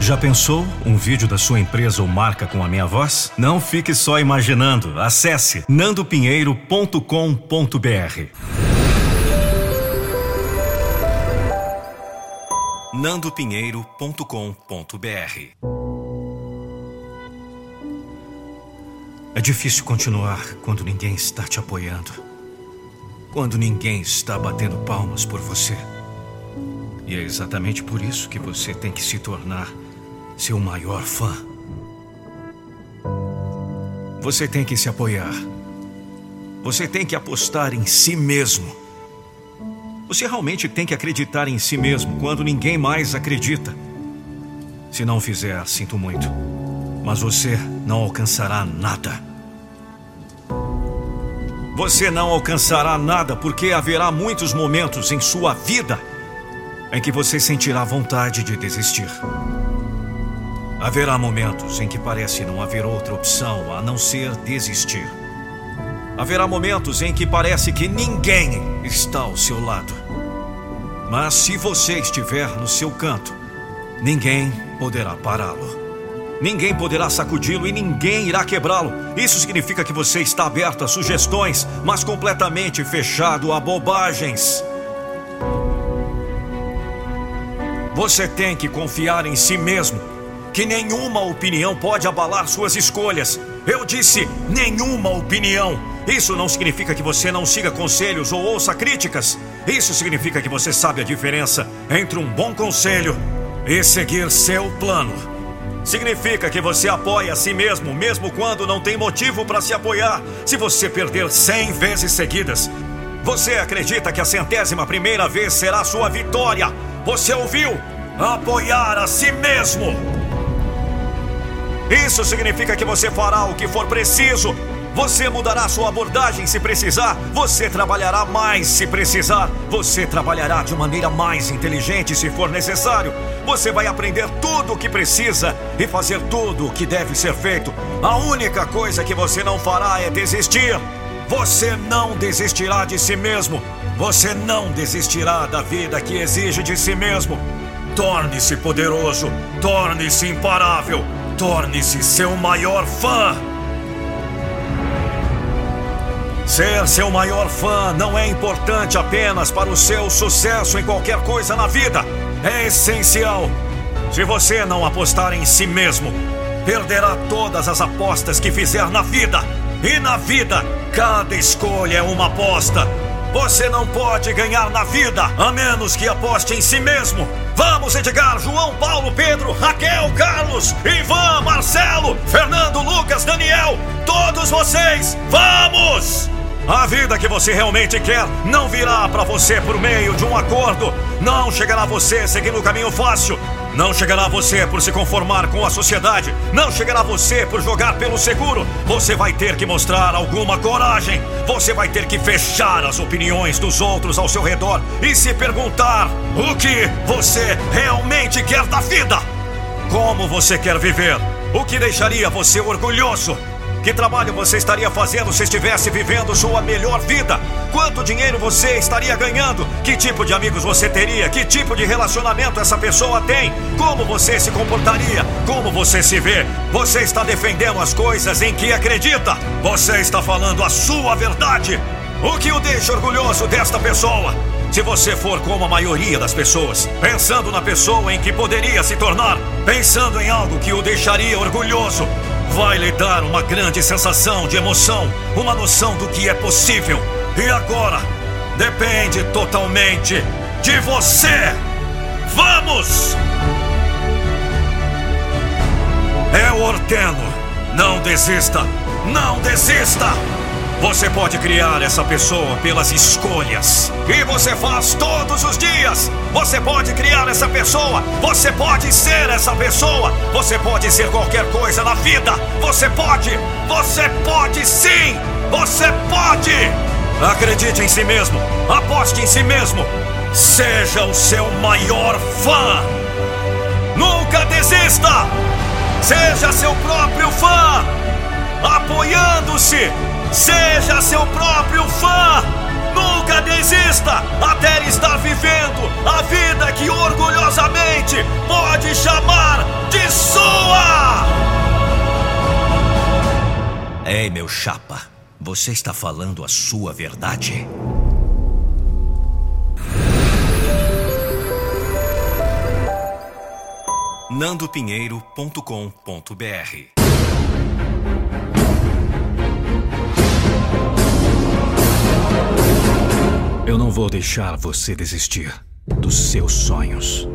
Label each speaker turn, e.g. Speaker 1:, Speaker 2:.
Speaker 1: Já pensou um vídeo da sua empresa ou marca com a minha voz? Não fique só imaginando. Acesse nandopinheiro.com.br. nandopinheiro.com.br É difícil continuar quando ninguém está te apoiando. Quando ninguém está batendo palmas por você. E é exatamente por isso que você tem que se tornar seu maior fã. Você tem que se apoiar. Você tem que apostar em si mesmo. Você realmente tem que acreditar em si mesmo quando ninguém mais acredita. Se não fizer, sinto muito. Mas você não alcançará nada. Você não alcançará nada porque haverá muitos momentos em sua vida em que você sentirá vontade de desistir. Haverá momentos em que parece não haver outra opção a não ser desistir. Haverá momentos em que parece que ninguém está ao seu lado. Mas se você estiver no seu canto, ninguém poderá pará-lo. Ninguém poderá sacudi-lo e ninguém irá quebrá-lo. Isso significa que você está aberto a sugestões, mas completamente fechado a bobagens. Você tem que confiar em si mesmo, que nenhuma opinião pode abalar suas escolhas. Eu disse nenhuma opinião. Isso não significa que você não siga conselhos ou ouça críticas. Isso significa que você sabe a diferença entre um bom conselho e seguir seu plano. Significa que você apoia a si mesmo, mesmo quando não tem motivo para se apoiar. Se você perder 100 vezes seguidas, você acredita que a centésima primeira vez será sua vitória. Você ouviu? Apoiar a si mesmo. Isso significa que você fará o que for preciso. Você mudará sua abordagem se precisar. Você trabalhará mais se precisar. Você trabalhará de maneira mais inteligente se for necessário. Você vai aprender tudo o que precisa e fazer tudo o que deve ser feito. A única coisa que você não fará é desistir. Você não desistirá de si mesmo. Você não desistirá da vida que exige de si mesmo. Torne-se poderoso, torne-se imparável, torne-se seu maior fã. Ser seu maior fã não é importante apenas para o seu sucesso em qualquer coisa na vida. É essencial. Se você não apostar em si mesmo, perderá todas as apostas que fizer na vida. E na vida, cada escolha é uma aposta. Você não pode ganhar na vida a menos que aposte em si mesmo. Vamos, Edgar, João, Paulo, Pedro, Raquel, Carlos, Ivan, Marcelo, Fernando, Lucas, Daniel, todos vocês, vamos! A vida que você realmente quer não virá para você por meio de um acordo, não chegará a você seguindo o caminho fácil, não chegará você por se conformar com a sociedade, não chegará você por jogar pelo seguro. Você vai ter que mostrar alguma coragem, você vai ter que fechar as opiniões dos outros ao seu redor e se perguntar o que você realmente quer da vida. Como você quer viver? O que deixaria você orgulhoso? Que trabalho você estaria fazendo se estivesse vivendo sua melhor vida? Quanto dinheiro você estaria ganhando? Que tipo de amigos você teria? Que tipo de relacionamento essa pessoa tem? Como você se comportaria? Como você se vê? Você está defendendo as coisas em que acredita? Você está falando a sua verdade? O que o deixa orgulhoso desta pessoa? Se você for como a maioria das pessoas, pensando na pessoa em que poderia se tornar, pensando em algo que o deixaria orgulhoso, vai lhe dar uma grande sensação de emoção, uma noção do que é possível. E agora depende totalmente de você. Vamos! Eu ordeno, não desista, não desista! Você pode criar essa pessoa pelas escolhas. E você faz todos os dias. Você pode criar essa pessoa. Você pode ser essa pessoa. Você pode ser qualquer coisa na vida. Você pode. Você pode sim. Você pode. Acredite em si mesmo. Aposte em si mesmo. Seja o seu maior fã. Nunca desista. Seja seu próprio fã. Seja seu próprio fã! Nunca desista até estar vivendo a vida que orgulhosamente pode chamar de sua! Ei, meu chapa, você está falando a sua verdade? nandopinheiro.com.br vou deixar você desistir dos seus sonhos.